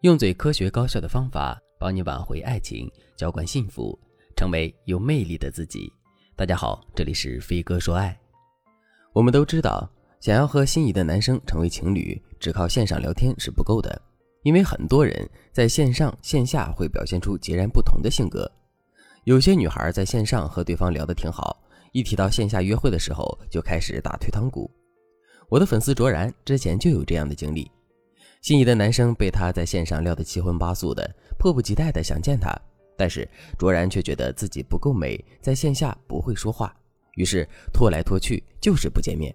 用最科学高效的方法帮你挽回爱情，浇灌幸福，成为有魅力的自己。大家好，这里是飞哥说爱。我们都知道，想要和心仪的男生成为情侣，只靠线上聊天是不够的，因为很多人在线上线下会表现出截然不同的性格。有些女孩在线上和对方聊得挺好，一提到线下约会的时候，就开始打退堂鼓。我的粉丝卓然之前就有这样的经历，心仪的男生被她在线上撩得七荤八素的，迫不及待的想见她，但是卓然却觉得自己不够美，在线下不会说话，于是拖来拖去就是不见面。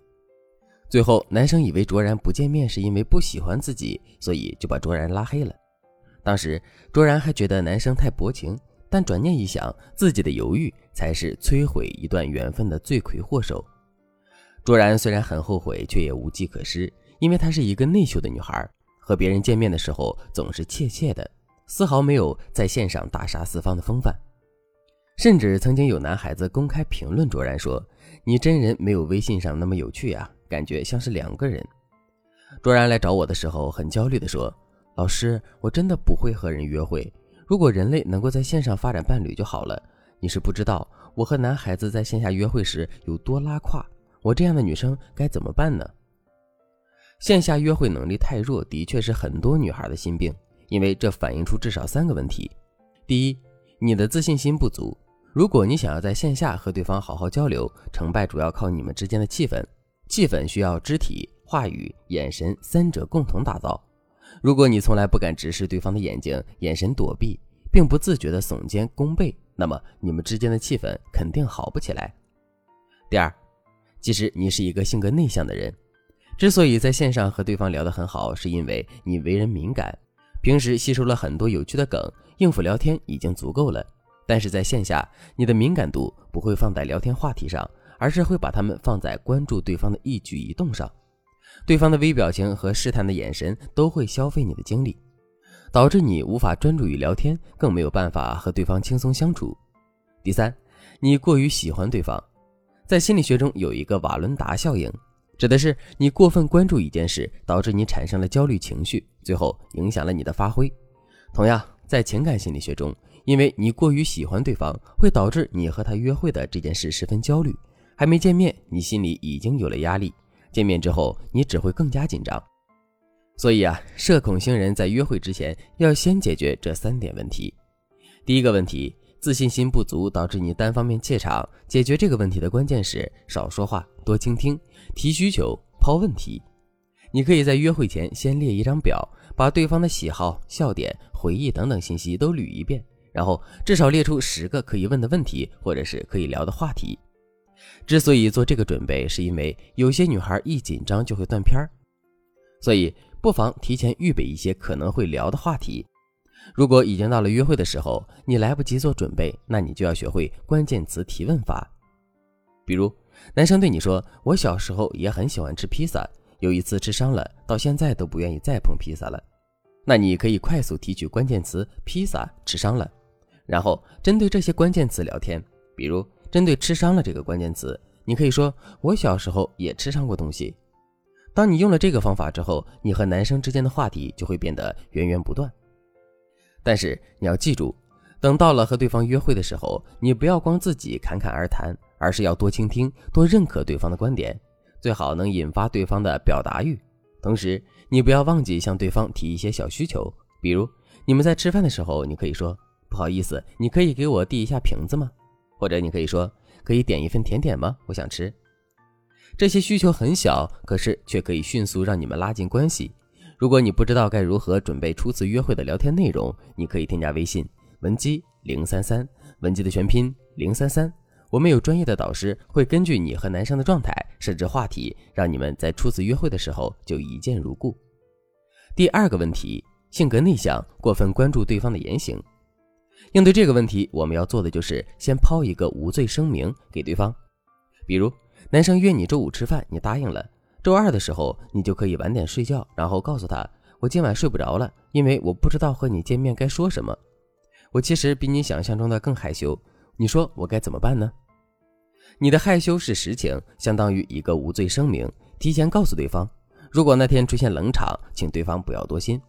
最后男生以为卓然不见面是因为不喜欢自己，所以就把卓然拉黑了。当时卓然还觉得男生太薄情，但转念一想，自己的犹豫才是摧毁一段缘分的罪魁祸首。卓然虽然很后悔，却也无计可施，因为她是一个内秀的女孩，和别人见面的时候总是怯怯的，丝毫没有在线上大杀四方的风范。甚至曾经有男孩子公开评论卓然说：“你真人没有微信上那么有趣啊，感觉像是两个人。”卓然来找我的时候很焦虑地说：“老师，我真的不会和人约会，如果人类能够在线上发展伴侣就好了。你是不知道我和男孩子在线下约会时有多拉胯。”我这样的女生该怎么办呢？线下约会能力太弱，的确是很多女孩的心病，因为这反映出至少三个问题：第一，你的自信心不足。如果你想要在线下和对方好好交流，成败主要靠你们之间的气氛，气氛需要肢体、话语、眼神三者共同打造。如果你从来不敢直视对方的眼睛，眼神躲避，并不自觉的耸肩弓背，那么你们之间的气氛肯定好不起来。第二。其实你是一个性格内向的人，之所以在线上和对方聊得很好，是因为你为人敏感，平时吸收了很多有趣的梗，应付聊天已经足够了。但是在线下，你的敏感度不会放在聊天话题上，而是会把它们放在关注对方的一举一动上，对方的微表情和试探的眼神都会消费你的精力，导致你无法专注于聊天，更没有办法和对方轻松相处。第三，你过于喜欢对方。在心理学中有一个瓦伦达效应，指的是你过分关注一件事，导致你产生了焦虑情绪，最后影响了你的发挥。同样，在情感心理学中，因为你过于喜欢对方，会导致你和他约会的这件事十分焦虑。还没见面，你心里已经有了压力；见面之后，你只会更加紧张。所以啊，社恐星人在约会之前要先解决这三点问题。第一个问题。自信心不足导致你单方面怯场，解决这个问题的关键是少说话，多倾听，提需求，抛问题。你可以在约会前先列一张表，把对方的喜好、笑点、回忆等等信息都捋一遍，然后至少列出十个可以问的问题，或者是可以聊的话题。之所以做这个准备，是因为有些女孩一紧张就会断片儿，所以不妨提前预备一些可能会聊的话题。如果已经到了约会的时候，你来不及做准备，那你就要学会关键词提问法。比如，男生对你说：“我小时候也很喜欢吃披萨，有一次吃伤了，到现在都不愿意再碰披萨了。”那你可以快速提取关键词“披萨”“吃伤了”，然后针对这些关键词聊天。比如，针对“吃伤了”这个关键词，你可以说：“我小时候也吃伤过东西。”当你用了这个方法之后，你和男生之间的话题就会变得源源不断。但是你要记住，等到了和对方约会的时候，你不要光自己侃侃而谈，而是要多倾听，多认可对方的观点，最好能引发对方的表达欲。同时，你不要忘记向对方提一些小需求，比如你们在吃饭的时候，你可以说：“不好意思，你可以给我递一下瓶子吗？”或者你可以说：“可以点一份甜点吗？我想吃。”这些需求很小，可是却可以迅速让你们拉近关系。如果你不知道该如何准备初次约会的聊天内容，你可以添加微信文姬零三三，文姬的全拼零三三。我们有专业的导师会根据你和男生的状态设置话题，让你们在初次约会的时候就一见如故。第二个问题，性格内向，过分关注对方的言行。应对这个问题，我们要做的就是先抛一个无罪声明给对方，比如男生约你周五吃饭，你答应了。周二的时候，你就可以晚点睡觉，然后告诉他，我今晚睡不着了，因为我不知道和你见面该说什么。我其实比你想象中的更害羞，你说我该怎么办呢？你的害羞是实情，相当于一个无罪声明，提前告诉对方，如果那天出现冷场，请对方不要多心。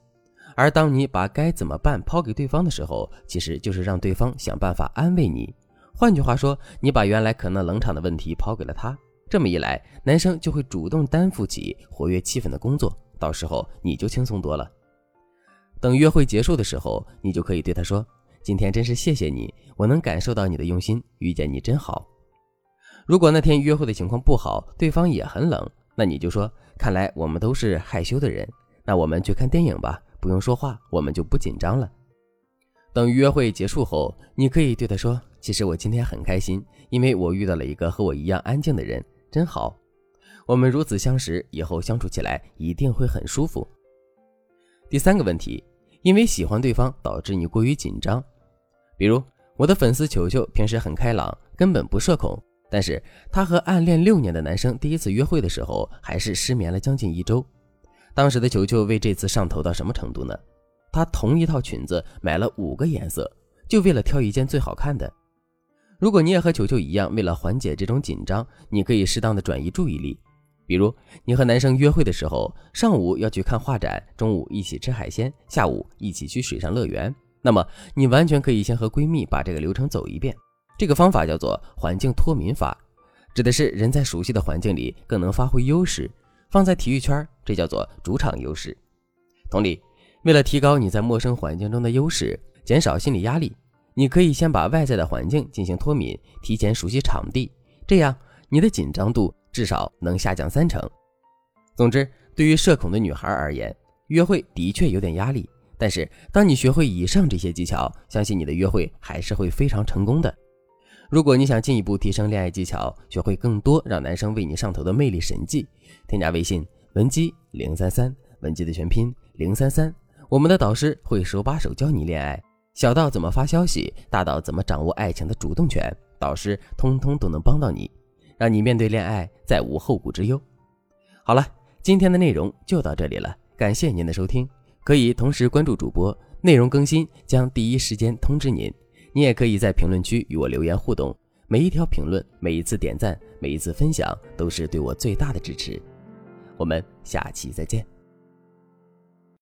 而当你把该怎么办抛给对方的时候，其实就是让对方想办法安慰你。换句话说，你把原来可能冷场的问题抛给了他，这么一来，男生就会主动担负起活跃气氛的工作，到时候你就轻松多了。等约会结束的时候，你就可以对他说：“今天真是谢谢你，我能感受到你的用心，遇见你真好。”如果那天约会的情况不好，对方也很冷，那你就说：“看来我们都是害羞的人，那我们去看电影吧。”不用说话，我们就不紧张了。等约会结束后，你可以对他说：“其实我今天很开心，因为我遇到了一个和我一样安静的人，真好。我们如此相识，以后相处起来一定会很舒服。”第三个问题，因为喜欢对方导致你过于紧张。比如我的粉丝球球平时很开朗，根本不社恐，但是他和暗恋六年的男生第一次约会的时候，还是失眠了将近一周。当时的球球为这次上头到什么程度呢？他同一套裙子买了五个颜色，就为了挑一件最好看的。如果你也和球球一样，为了缓解这种紧张，你可以适当的转移注意力。比如，你和男生约会的时候，上午要去看画展，中午一起吃海鲜，下午一起去水上乐园。那么，你完全可以先和闺蜜把这个流程走一遍。这个方法叫做环境脱敏法，指的是人在熟悉的环境里更能发挥优势。放在体育圈，这叫做主场优势。同理，为了提高你在陌生环境中的优势，减少心理压力，你可以先把外在的环境进行脱敏，提前熟悉场地，这样你的紧张度至少能下降三成。总之，对于社恐的女孩而言，约会的确有点压力，但是当你学会以上这些技巧，相信你的约会还是会非常成功的。如果你想进一步提升恋爱技巧，学会更多让男生为你上头的魅力神技，添加微信文姬零三三，文姬的全拼零三三，我们的导师会手把手教你恋爱，小到怎么发消息，大到怎么掌握爱情的主动权，导师通通都能帮到你，让你面对恋爱再无后顾之忧。好了，今天的内容就到这里了，感谢您的收听，可以同时关注主播，内容更新将第一时间通知您。你也可以在评论区与我留言互动，每一条评论、每一次点赞、每一次分享，都是对我最大的支持。我们下期再见。